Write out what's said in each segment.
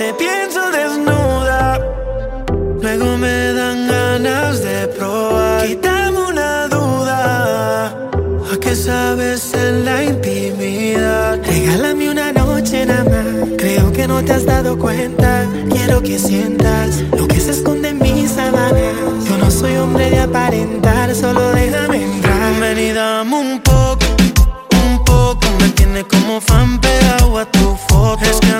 Te pienso desnuda. Luego me dan ganas de probar. Quítame una duda. ¿A qué sabes en la intimidad? Regálame una noche nada más. Creo que no te has dado cuenta. Quiero que sientas lo que se esconde en mis sábanas. Yo no soy hombre de aparentar, solo déjame entrar. Ven un poco, un poco. Me tiene como fan pegado a tu foto.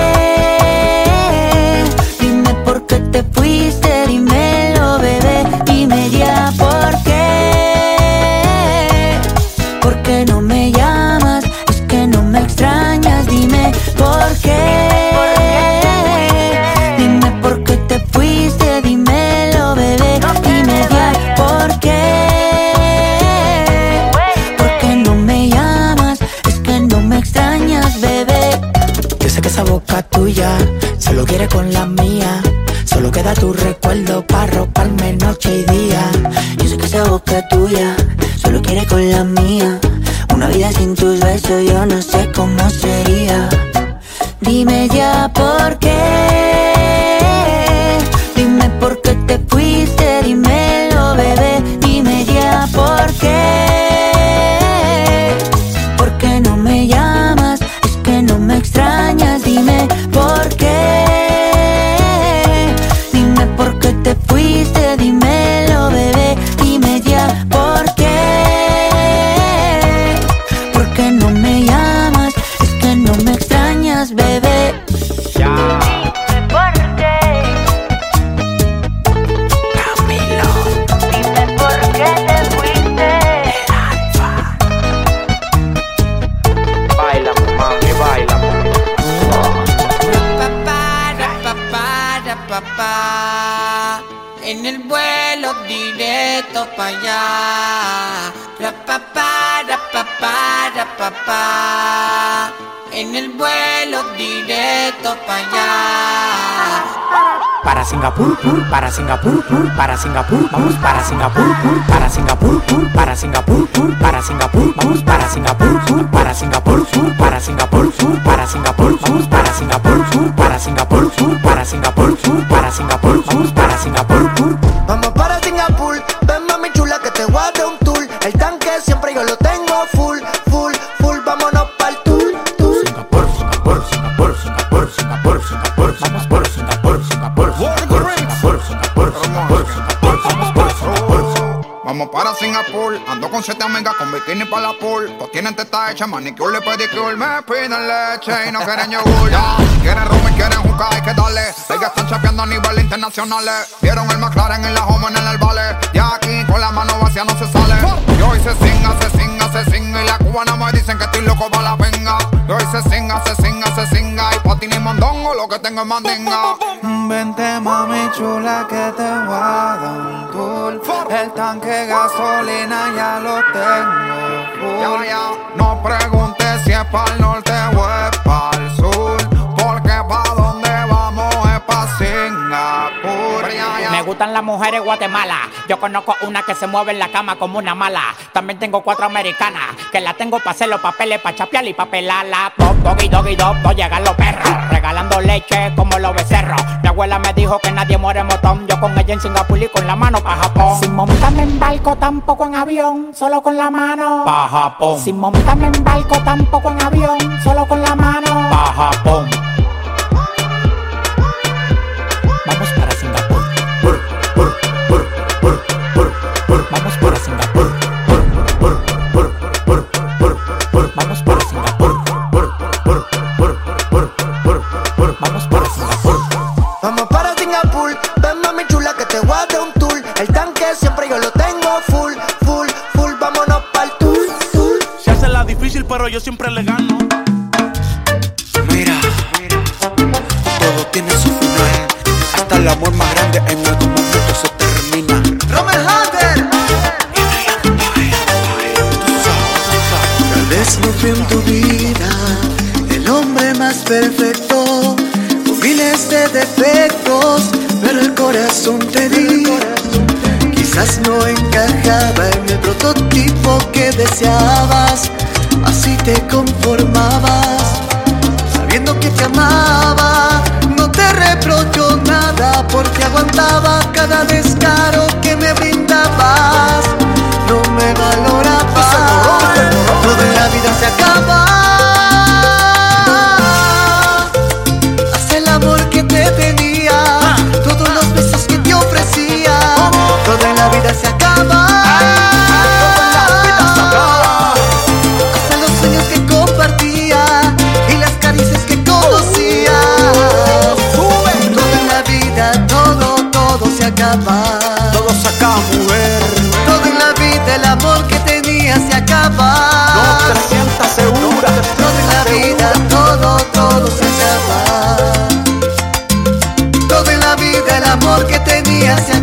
Vamos para para la pool. Pues tienen teta hecha, manicure y pedicure. Me piden leche y no quieren yogur. Ya, quieren rum y quieren juca, hay que darle. Ellas están chapeando a nivel internacional. Vieron el McLaren en la home en el vale. Y aquí con la mano vacía no se sale. Y hoy se singa, se singa, se. Y la cubana me dicen que estoy loco para la venga. Y hoy se singa, se singa, se singa. Y pa' ti ni lo que tengo es mandinga. Vente mami chula que te voy a un tour El tanque gasolina ya lo tengo No preguntes si es para el norte o es para el sur. Porque pa' donde vamos es pa' Singapur. Me gustan las mujeres Guatemala. Yo conozco una que se mueve en la cama como una mala. También tengo cuatro americanas que la tengo para hacer los papeles, para chapear y pa' pelarla. Top, doggy, doggy, dog, no llegan los perros. Regalando leche como los becerros. Abuela me dijo que nadie muere en botón. Yo con ella en Singapur y con la mano pa' Japón. Sin montarme en barco, tampoco en avión, solo con la mano. Pa' Japón. Sin montarme en barco, tampoco en avión, solo con la mano. que deseabas, así te conformabas, sabiendo que te amaba, no te reprocho nada porque aguantaba cada descaro que me brindabas, no me valorabas, en la vida se acaba. Haz el amor que te tenía, todos los besos que te ofrecía, toda la vida se acaba. te sientas segura. No en la vida todo, todo se acaba. Todo en la vida el amor que tenías se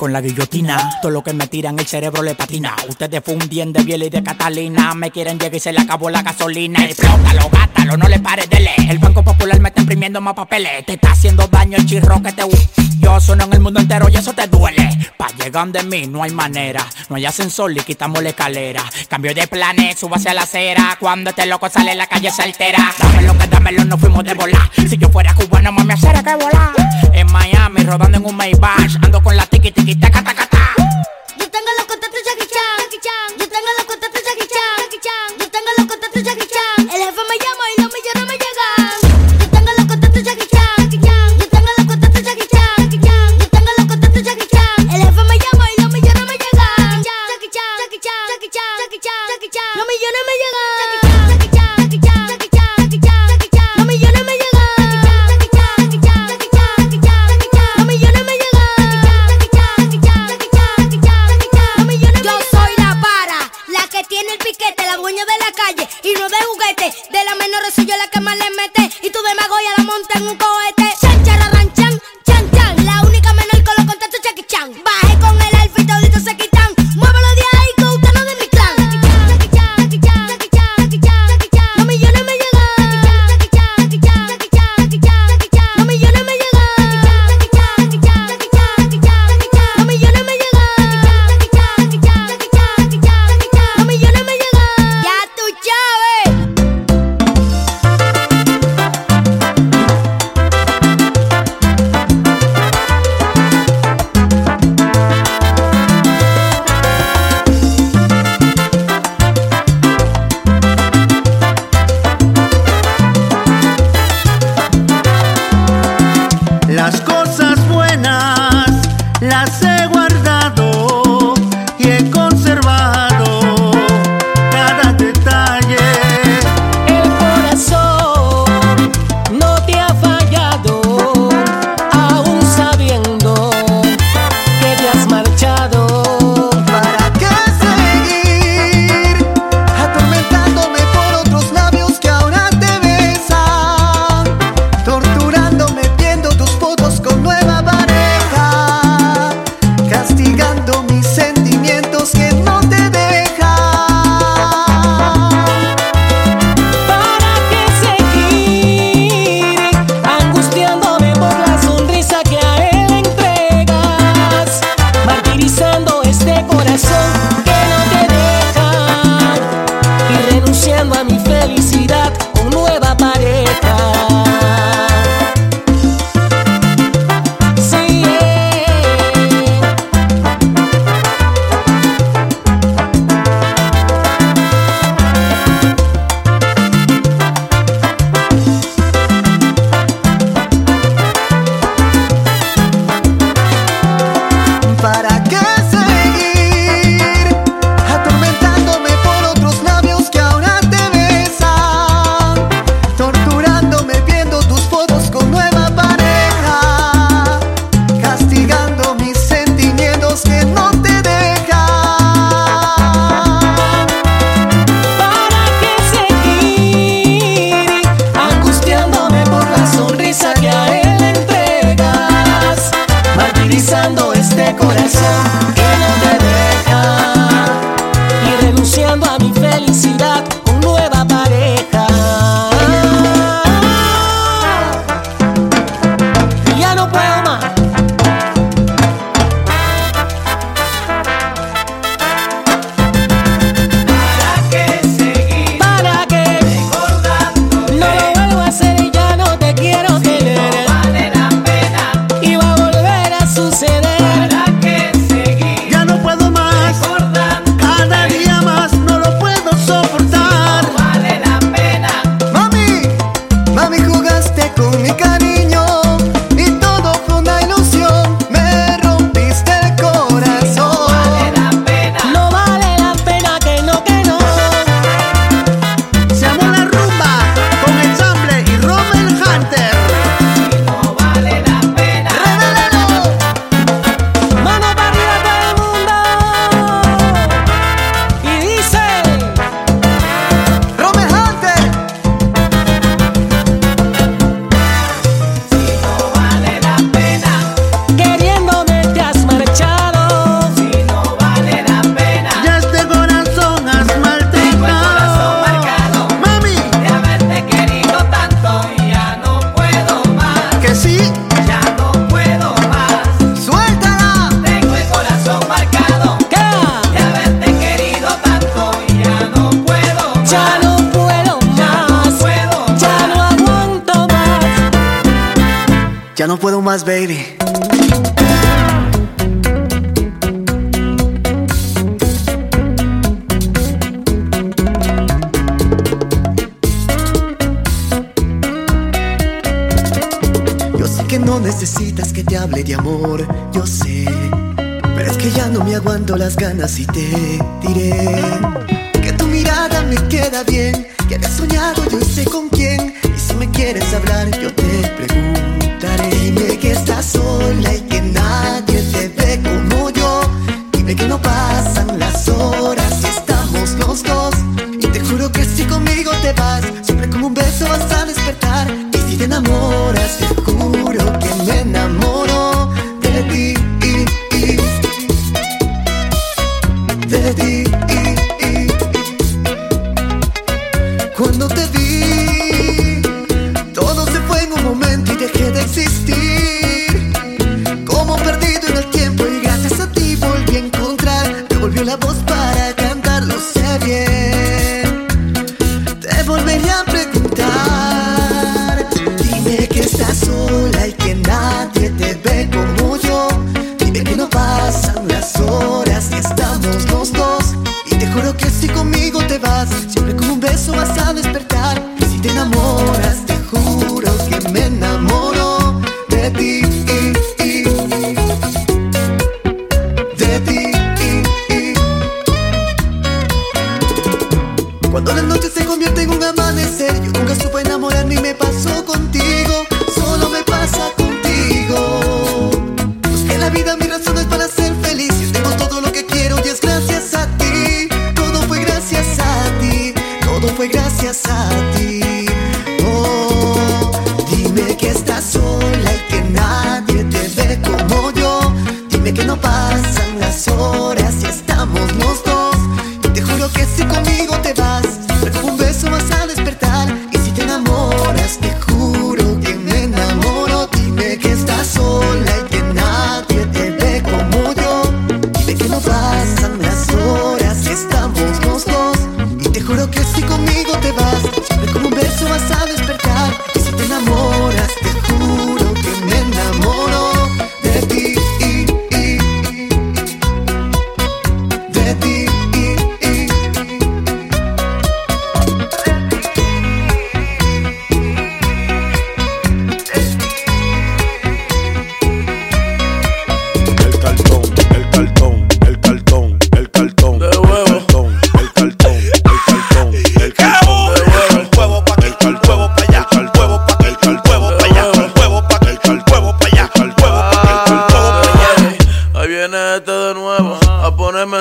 con la guillotina. Todo lo que me tiran el cerebro le patina. Ustedes fundían de biel y de Catalina. Me quieren llegar y se le acabó la gasolina. Explótalo, gátalo, no le pares de. El Banco Popular me está imprimiendo más papeles. Te está haciendo daño el chirro que te. Yo sueno en el mundo entero y eso te duele. Pa' llegar de mí no hay manera. No hay ascensor y quitamos la escalera. Cambio de planes, subo hacia la acera. Cuando este loco sale la calle se altera. Dámelo que dámelo, no fuimos de volar. Si yo fuera cubano, mami, acera que volar. En Miami, rodando en un Maybach. Ando con la tiki tiki taca taca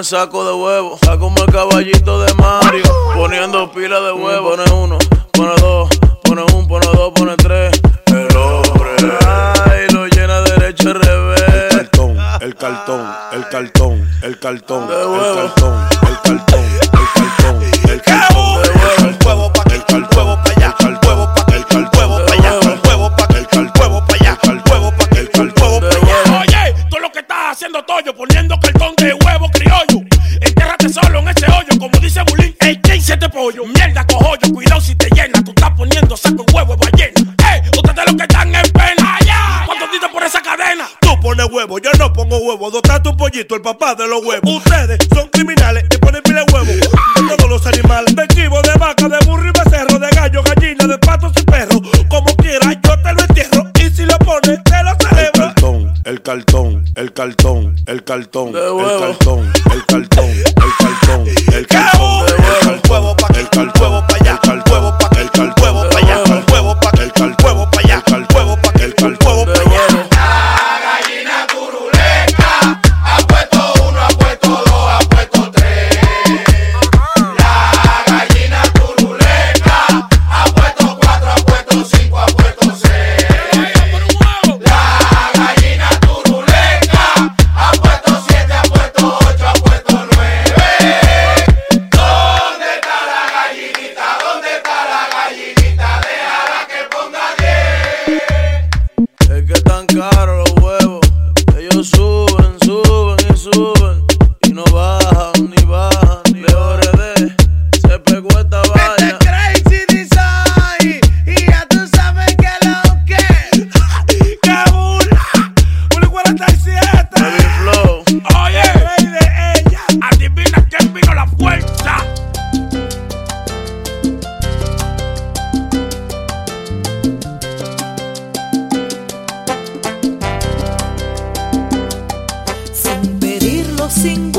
circle sin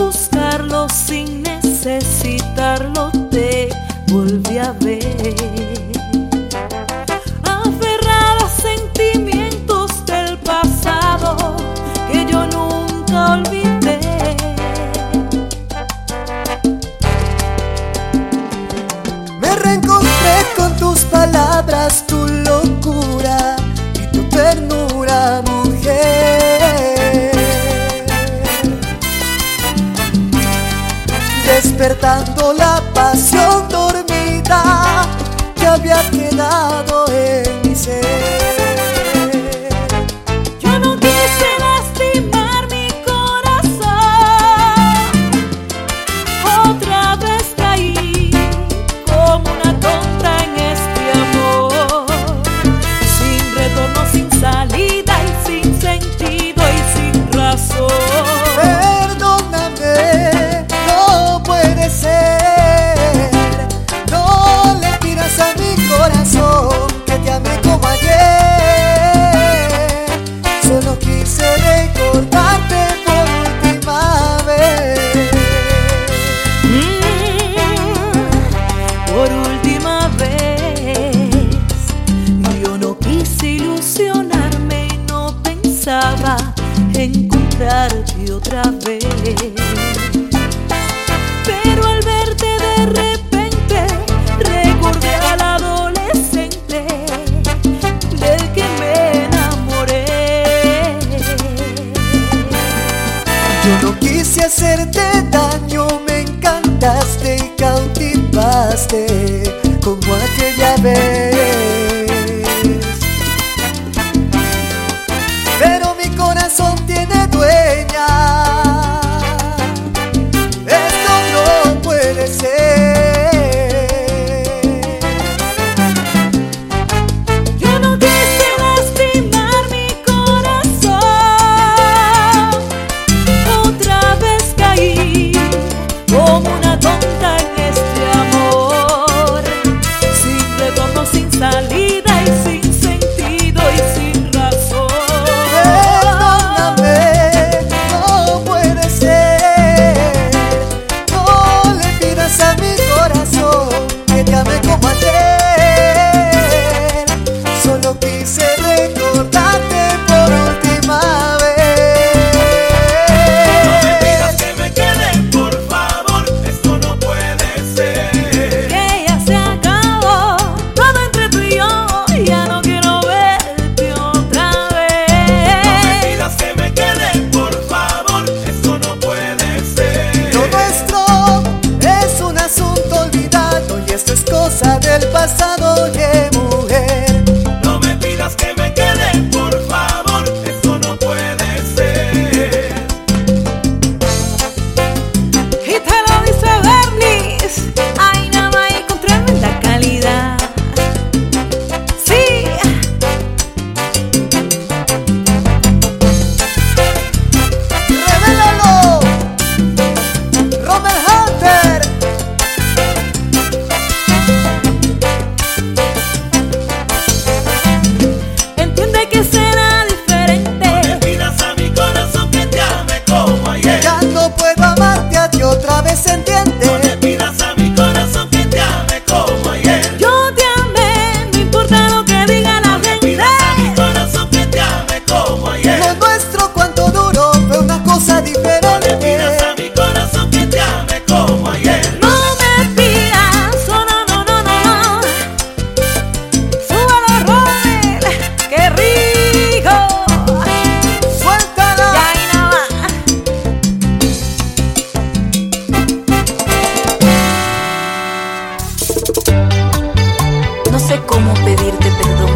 sé cómo pedirte perdón.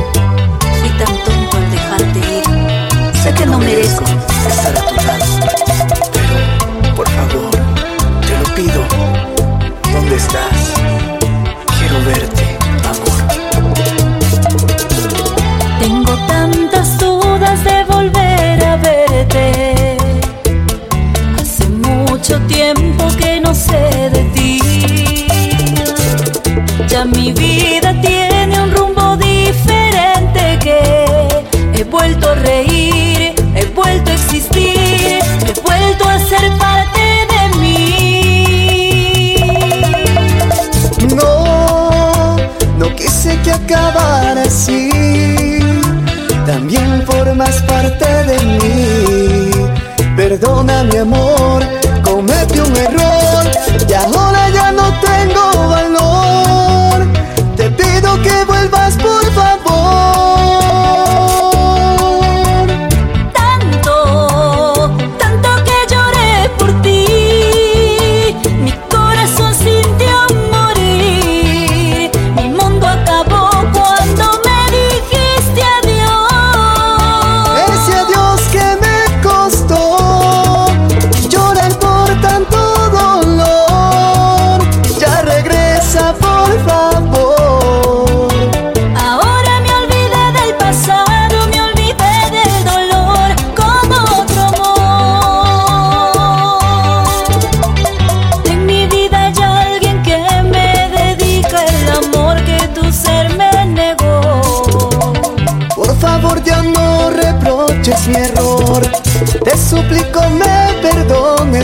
Fui tan tonto al dejarte ir. Sé que no merezco estar a tu lado. Pero, por favor, te lo pido. ¿Dónde estás? Quiero verte, amor. Tengo tantas dudas de volver a verte. Hace mucho tiempo que no sé de ti. Ya mi vida He vuelto a reír, he vuelto a existir, he vuelto a ser parte de mí. No, no quise que acabara así, también formas parte de mí. Perdona mi amor, cometí un error y ahora ya no tengo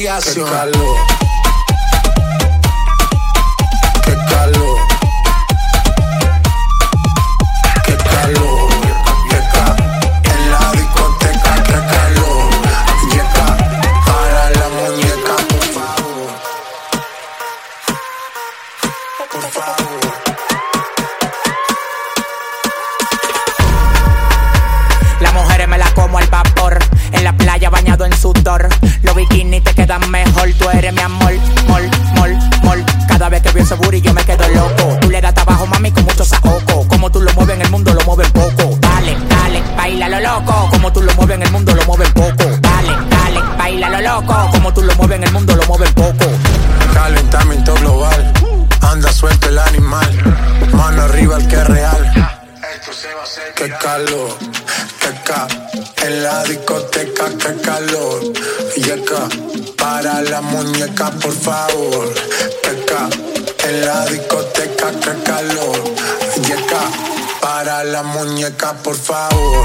obligación. Qué calor. Bikinis te quedan mejor. Tú eres mi amor, mol, mol, mol. Cada vez que veo ese booty yo me quedo loco. Tú le das trabajo, mami, con mucho saoco. Como tú lo mueves en el mundo, lo mueves poco. Dale, dale, baila lo loco. Como tú lo mueves en el mundo, lo mueves poco. Dale, dale, baila lo loco. Como tú lo mueves en el mundo, lo mueves poco. Calentamiento global, anda suelto el animal, mano arriba el que es real. Qué calor, qué ca, en la discoteca, qué calor. Yeca, para la muñeca, por favor. Qué ca, en la discoteca, qué calor. Yeca, para la muñeca, por favor.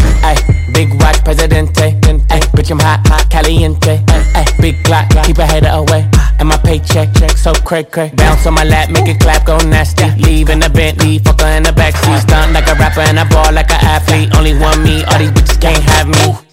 Ay, big watch, presidente, ay, bitch I'm hot, hot, caliente, ay, ay, big Glock, keep a hater away. Ah, and my paycheck, check so cray cray. Bounce on my lap, make it clap, go nasty. Leave in the Bentley, fuck her in the backseat. Ah. Stunt like a rapper and I ball like an athlete. Only one me, all these bitches can't have me.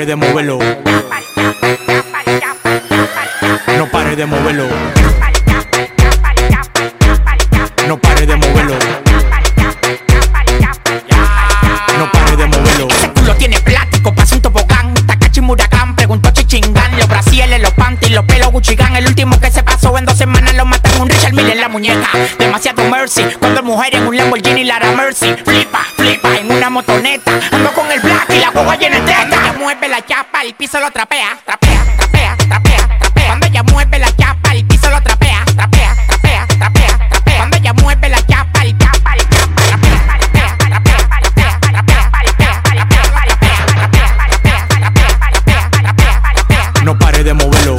pare de moverlo. No pare de moverlo. No pare de moverlo. No pare de moverlo. Ese culo tiene plástico, pasa un tobogán. Takachi Murakán, preguntó Chichingán. Los brasieles, los panties, los pelos Guccigan. El último que se pasó en dos semanas lo matan un Richard Mille en la muñeca. Demasiado mercy. Cuando mujer en un Lamborghini Lara Mercy. Flipa, flipa en una motoneta. Ando con teta. Cuando ella mueve la chapa, el piso lo trapea. Trapea, trapea, trapea, trapea. Cuando ella mueve la chapa, el piso lo trapea. Trapea, trapea, trapea, trapea. Cuando ella mueve la chapa, el chapa, el chapa. Trapea, trapea, trapea, trapea, trapea, trapea, trapea, trapea. No pare de moverlo.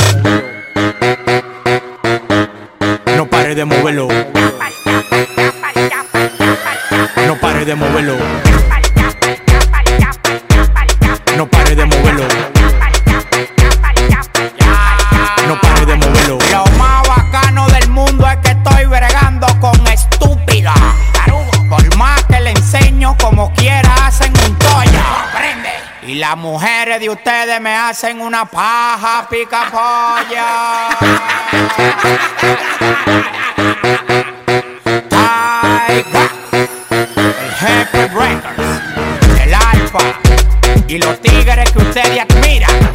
No pare de moverlo. No pare de moverlo. Las mujeres de ustedes me hacen una paja pica el jefe Records, el alfa y los tigres que ustedes admiran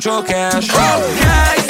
mucho cash. Oh, yeah,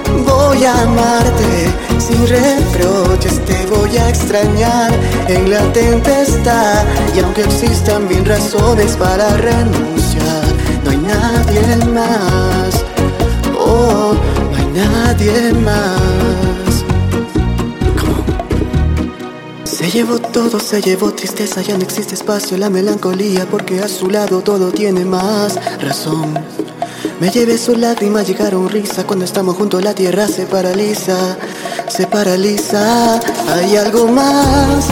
voy a amarte. Sin reproches, te voy a extrañar. En la tempestad y aunque existan mil razones para renunciar, no hay nadie más, oh, no hay nadie más. Se llevó todo, se llevó tristeza, ya no existe espacio, la melancolía, porque a su lado todo tiene más razón. Me llevé sus lágrimas, llegaron risa, cuando estamos juntos la tierra se paraliza, se paraliza. Hay algo más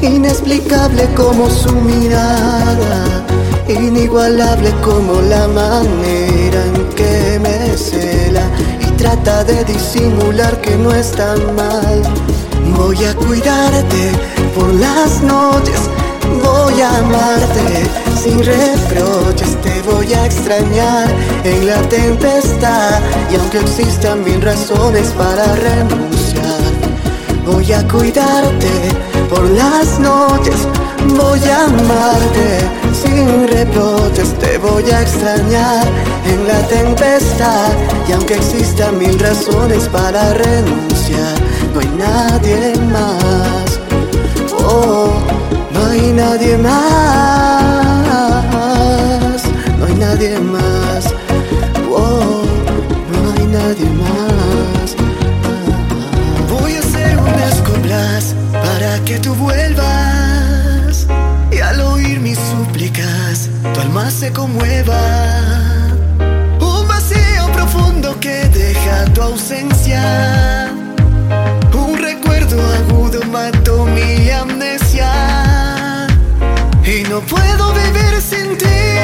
inexplicable como su mirada, inigualable como la manera en que me cela y trata de disimular que no es tan mal. Voy a cuidarte por las noches, voy a amarte sin reproches, te voy a extrañar. En la tempestad y aunque existan mil razones para renunciar, voy a cuidarte por las noches, voy a amarte. Sin reproches, te voy a extrañar. En la tempestad y aunque existan mil razones para renunciar, no hay nadie más, oh, hay nadie más, no hay nadie más, oh, no hay nadie más. Voy a hacer unas coplas para que tú vuelvas y al oír mis súplicas tu alma se conmueva. Un vacío profundo que deja tu ausencia. Un recuerdo agudo mató mi amnesia. Y no puedo vivir sin ti.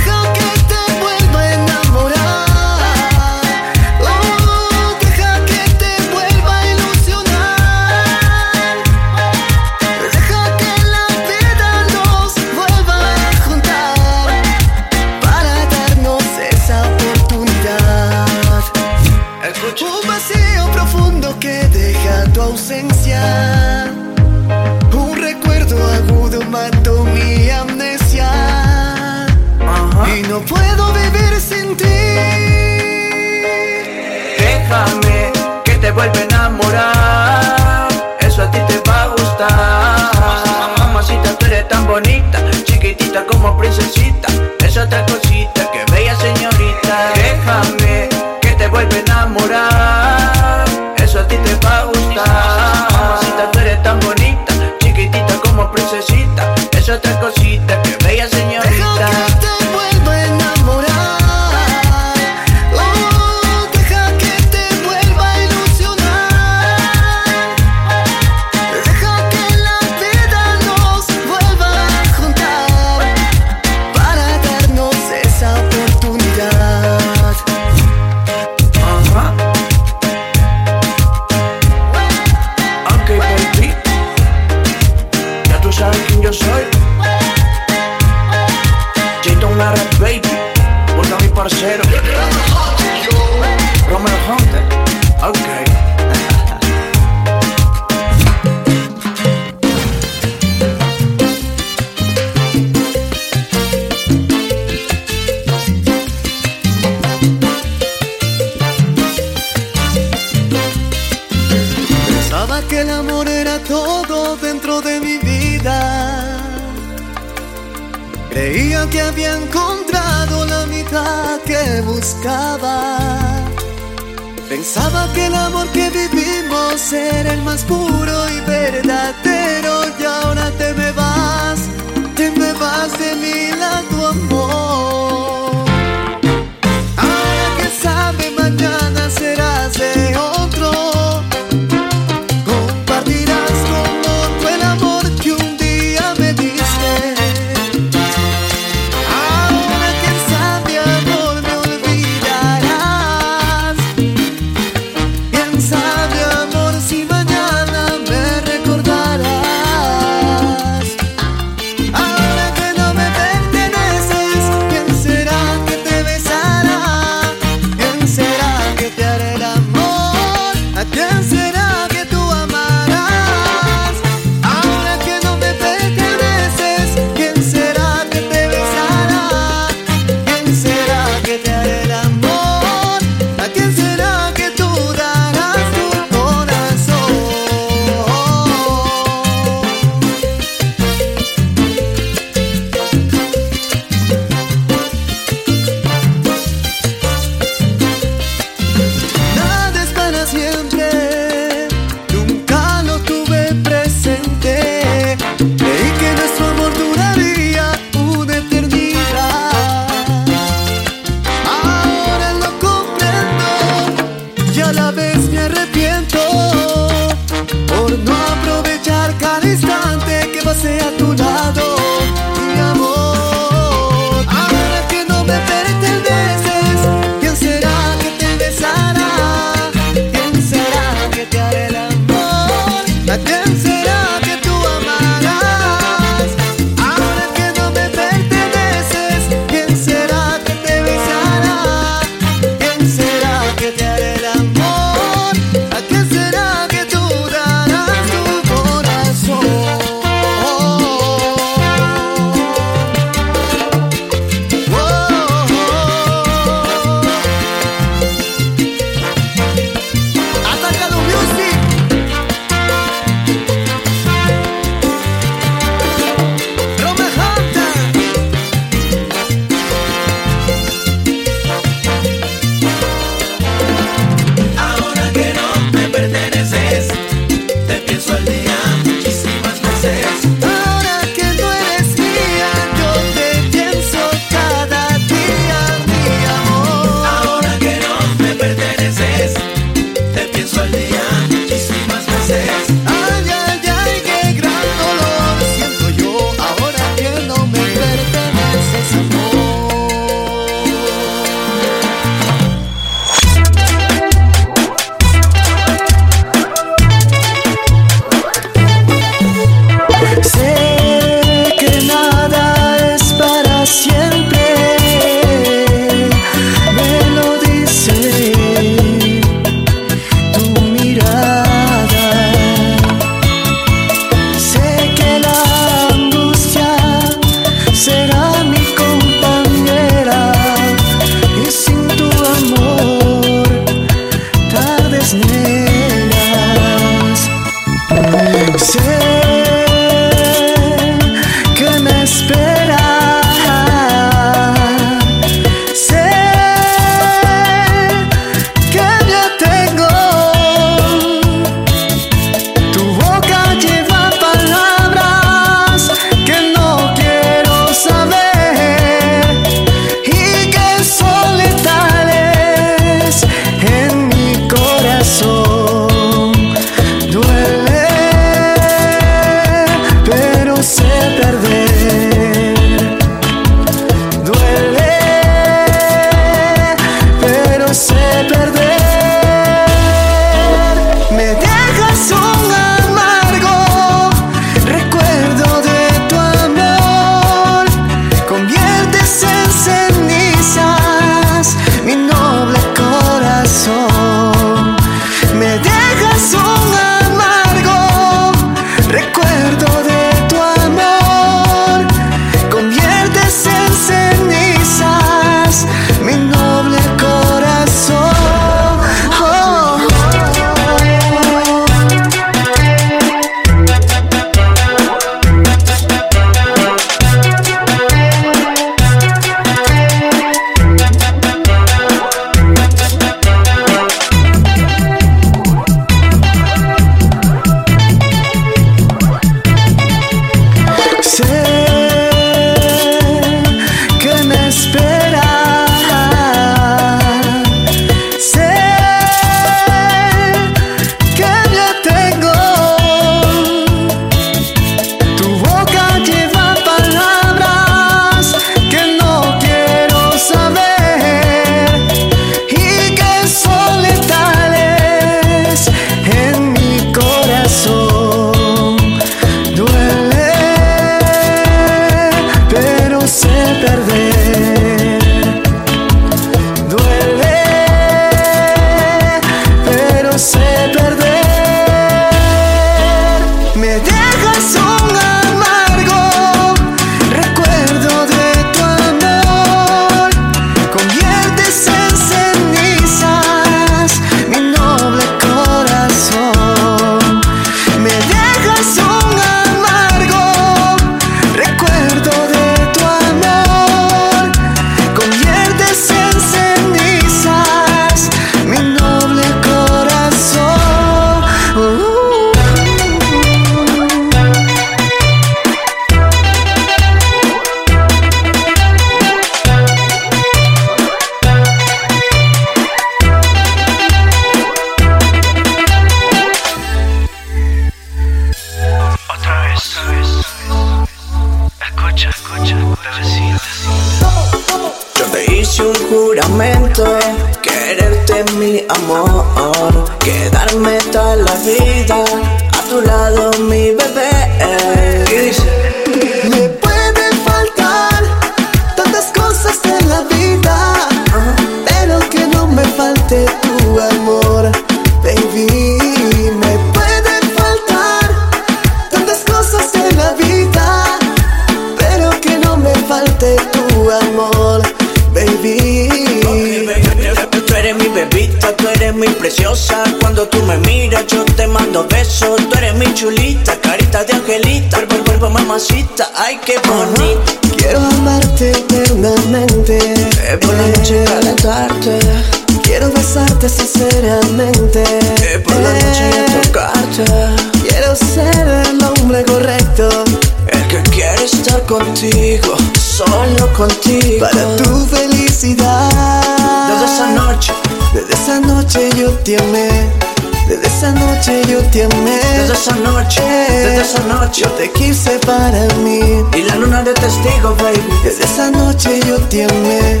esa noche yo te amé.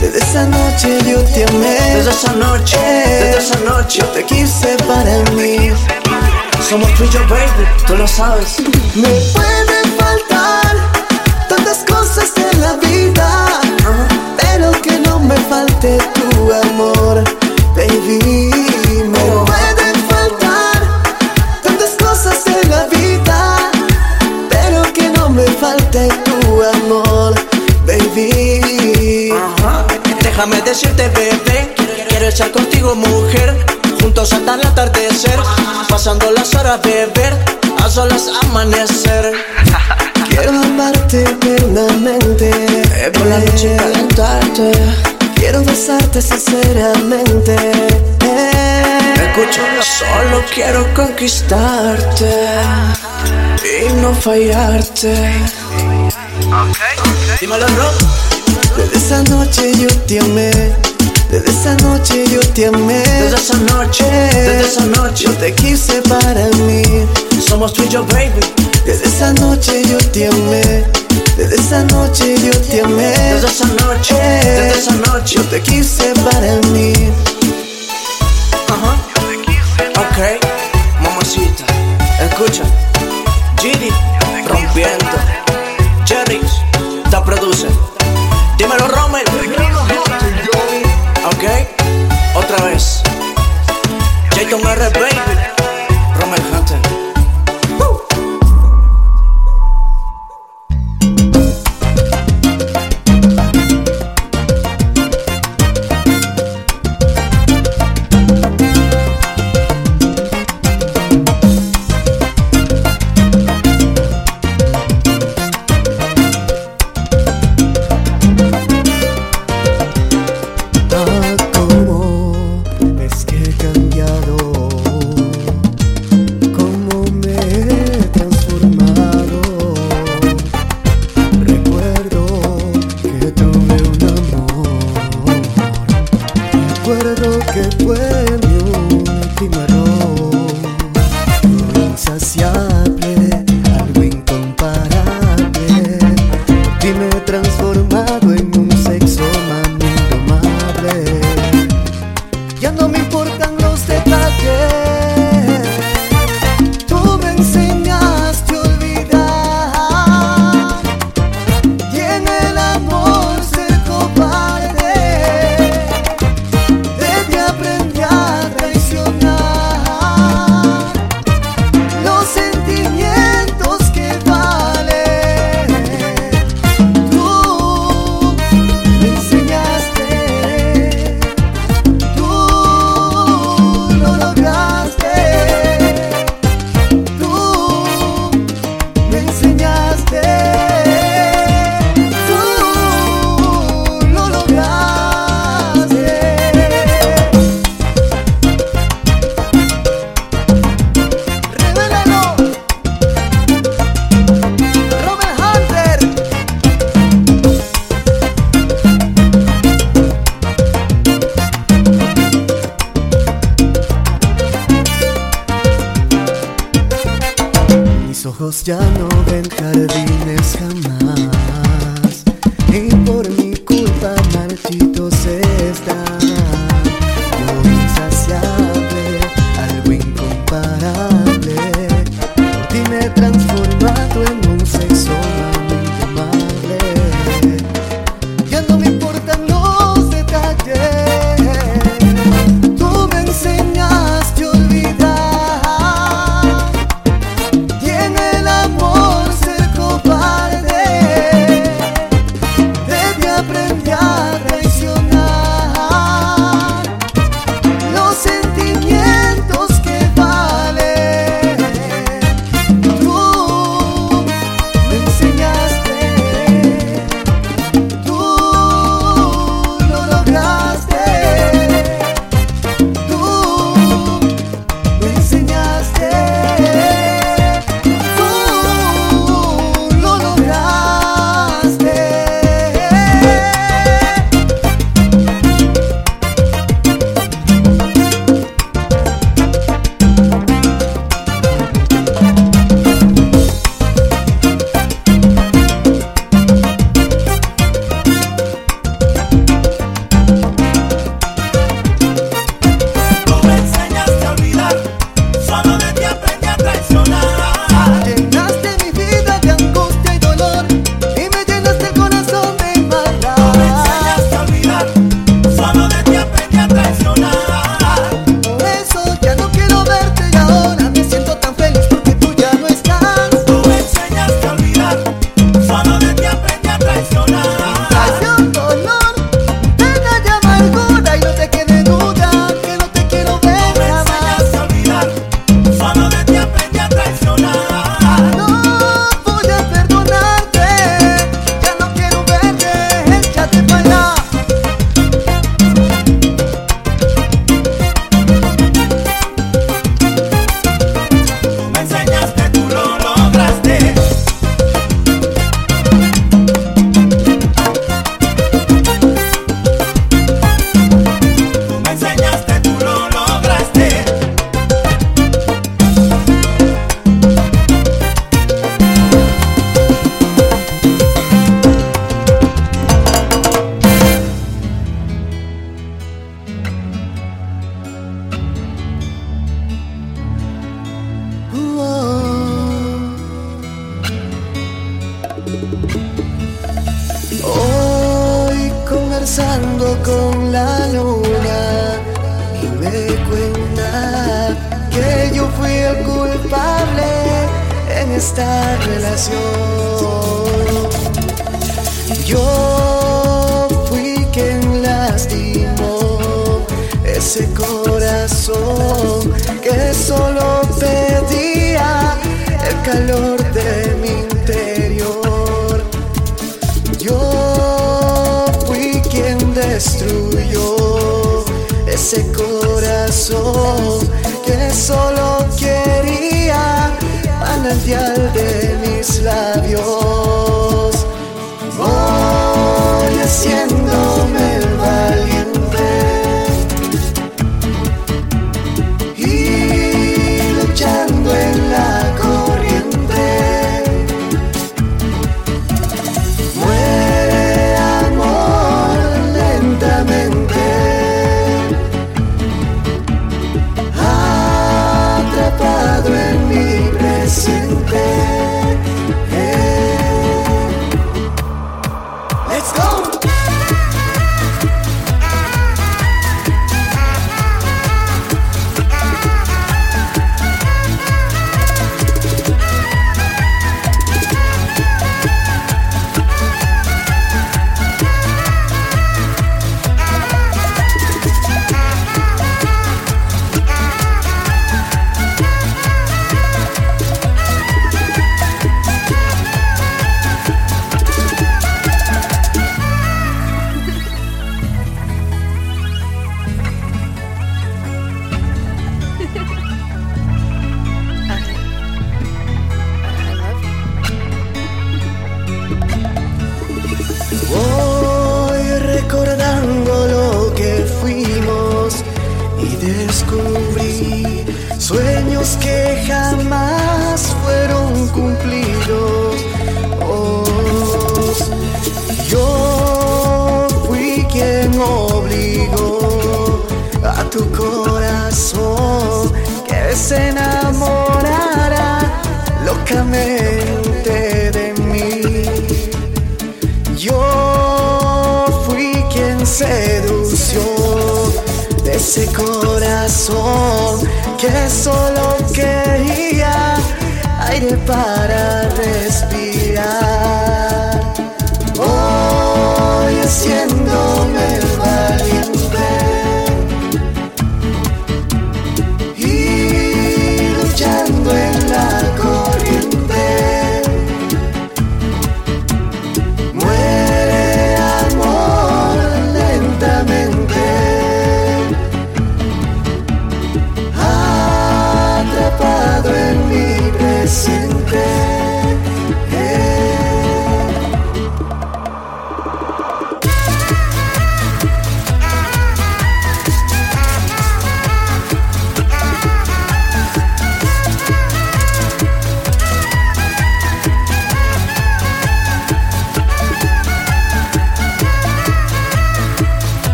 Desde esa noche yo te amé. Desde esa noche, desde esa noche yo te quise para mí. Somos tú y baby, tú lo sabes. Me puedes solo es amanecer. Quiero amarte eternamente. Eh, por la noche calentarte. Quiero besarte sinceramente. Eh, escucho. Solo quiero conquistarte y no fallarte. Okay, okay. Dímelo, Rob. Desde esa noche yo te amé esa noche yo te amé. Desde esa noche, desde esa noche yo te quise para mí. Somos tú y yo, baby. Desde esa noche yo te amé. Desde esa noche yo te amé. Desde esa noche, desde esa noche yo te quise para mí. Uh -huh. Okay. Manhattan.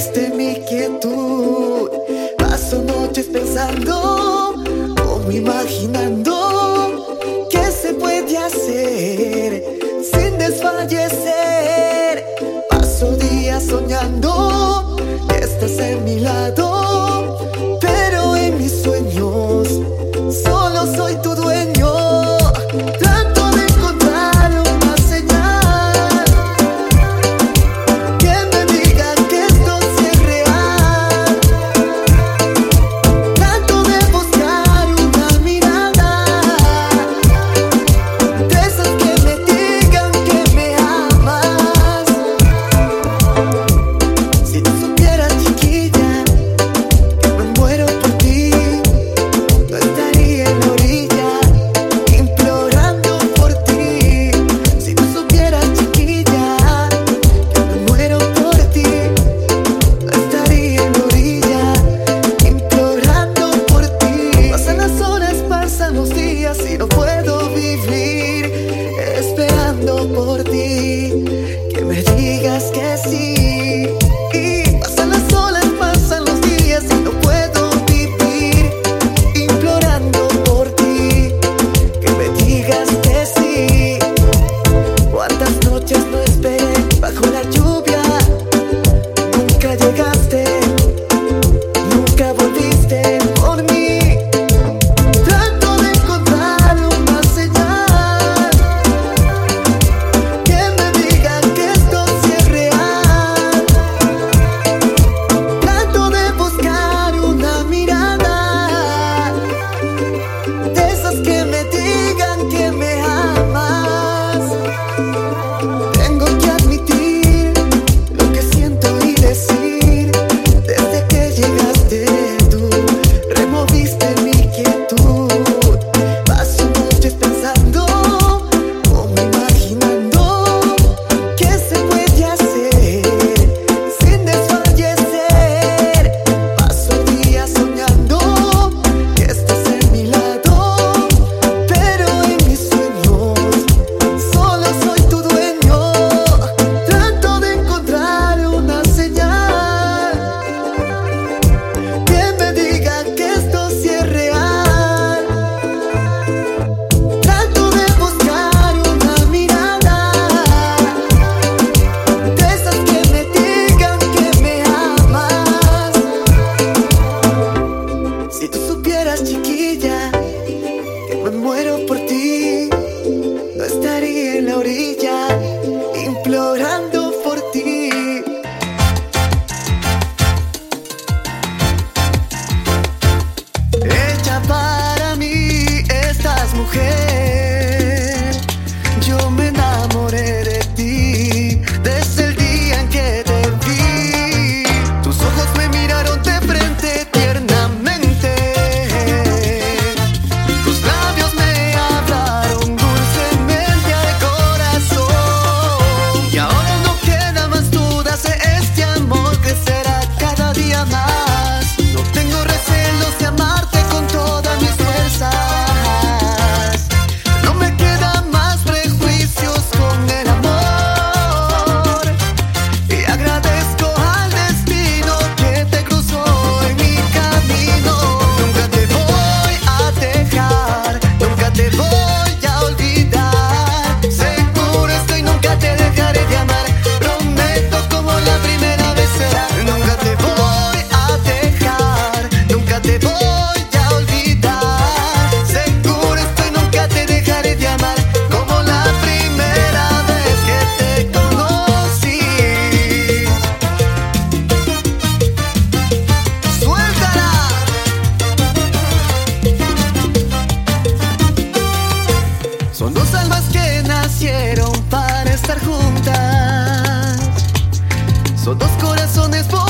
Removiste Dos almas que nacieron para estar juntas. Son dos corazones por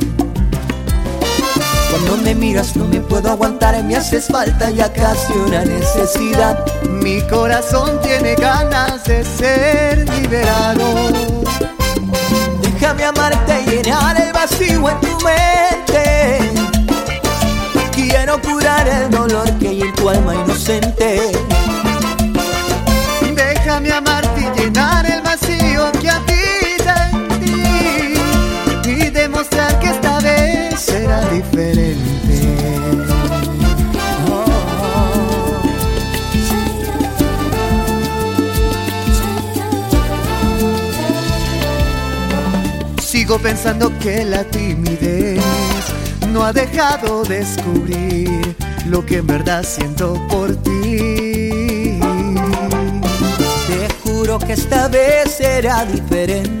Me miras no me puedo aguantar, me haces falta ya casi una necesidad. Mi corazón tiene ganas de ser liberado. Déjame amarte y llenar el vacío en tu mente. Quiero curar el dolor que hay en tu alma inocente. Déjame amarte y llenar el vacío que en ti y demostrar que será diferente. Sigo pensando que la timidez no ha dejado de descubrir lo que en verdad siento por ti. Te juro que esta vez será diferente.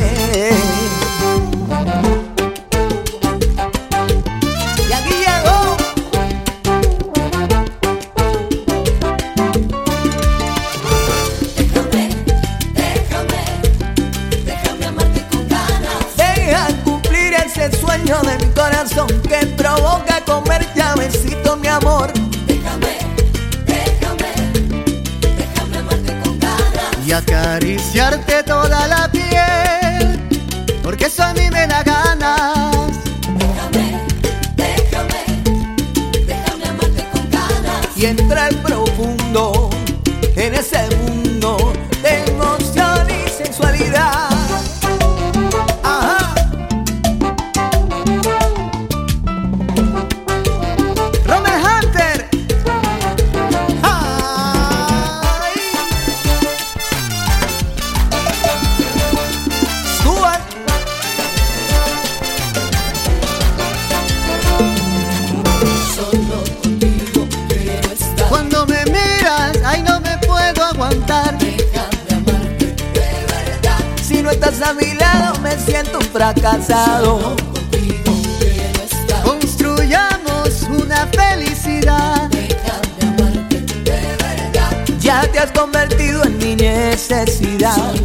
Fracasado. Construyamos una felicidad. Ya te has convertido en mi necesidad.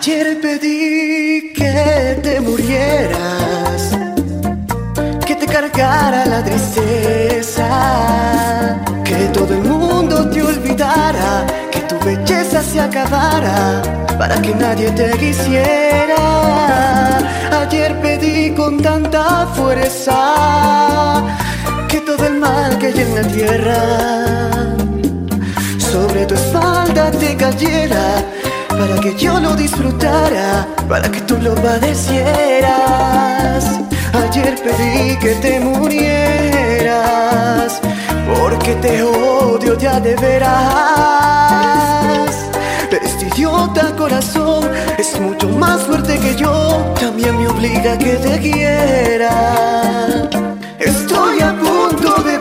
Ayer pedí que te murieras, que te cargara la tristeza, que todo el mundo te olvidara, que tu belleza se acabara, para que nadie te quisiera. Ayer pedí con tanta fuerza que todo el mal que hay en la tierra sobre tu espalda te cayera para que yo lo disfrutara, para que tú lo padecieras. Ayer pedí que te murieras, porque te odio ya de veras. Este idiota corazón es mucho más fuerte que yo, también me obliga a que te quiera.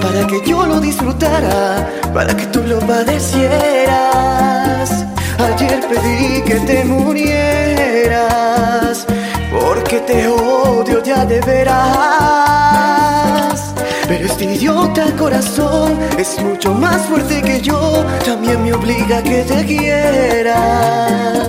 Para que yo lo disfrutara, para que tú lo padecieras. Ayer pedí que te murieras porque te odio ya de veras. Pero este idiota corazón es mucho más fuerte que yo, también me obliga a que te quiera.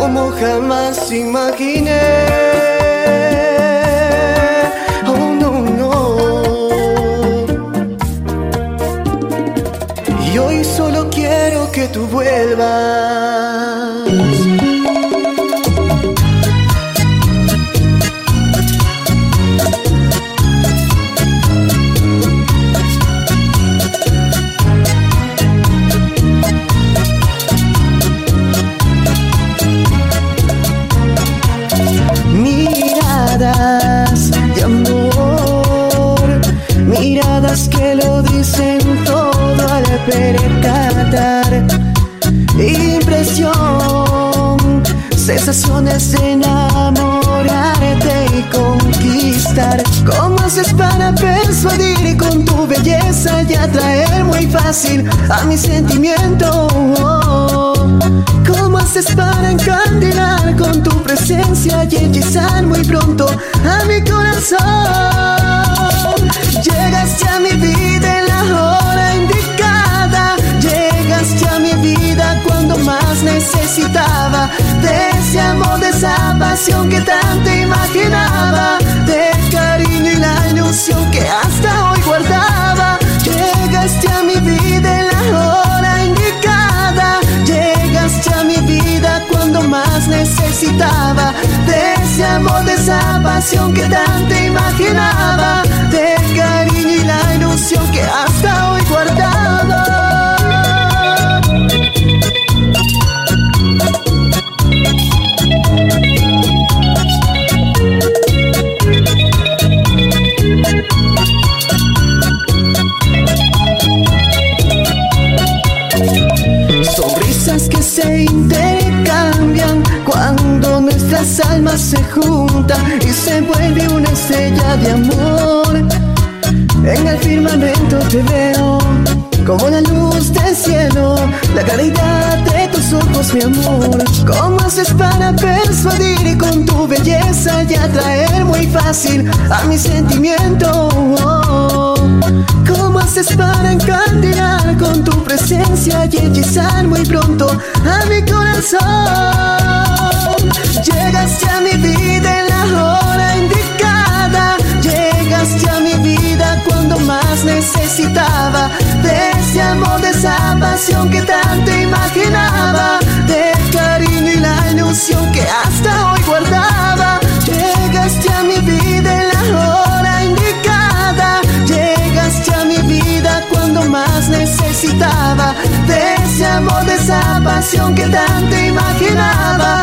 como jamás imaginé. Oh no, no. Y hoy solo quiero que tú vuelvas. Fácil a mi sentimiento? ¿Cómo haces para encandilar con tu presencia y hechizar muy pronto a mi corazón? Llegaste a mi vida en la hora indicada, llegaste a mi vida cuando más necesitaba de ese amor, de esa pasión que tanto imaginaba, del cariño y la ilusión que hasta hoy guardaba. Más necesitaba de ese amor, de esa pasión que tanto imaginaba, del cariño y la ilusión que hasta hoy guardaba. Nuestras almas se juntan y se vuelve una estrella de amor. En el firmamento te veo como la luz del cielo, la claridad de tus ojos, mi amor. ¿Cómo haces para persuadir con tu belleza y atraer muy fácil a mi sentimiento? ¿Cómo haces para encandilar con tu presencia y hechizar muy pronto a mi corazón? Llegaste a mi vida en la hora indicada, llegaste a mi vida cuando más necesitaba. De ese amor, de esa pasión que tanto imaginaba, del cariño y la ilusión que hasta de esa pasión que tanto imaginaba,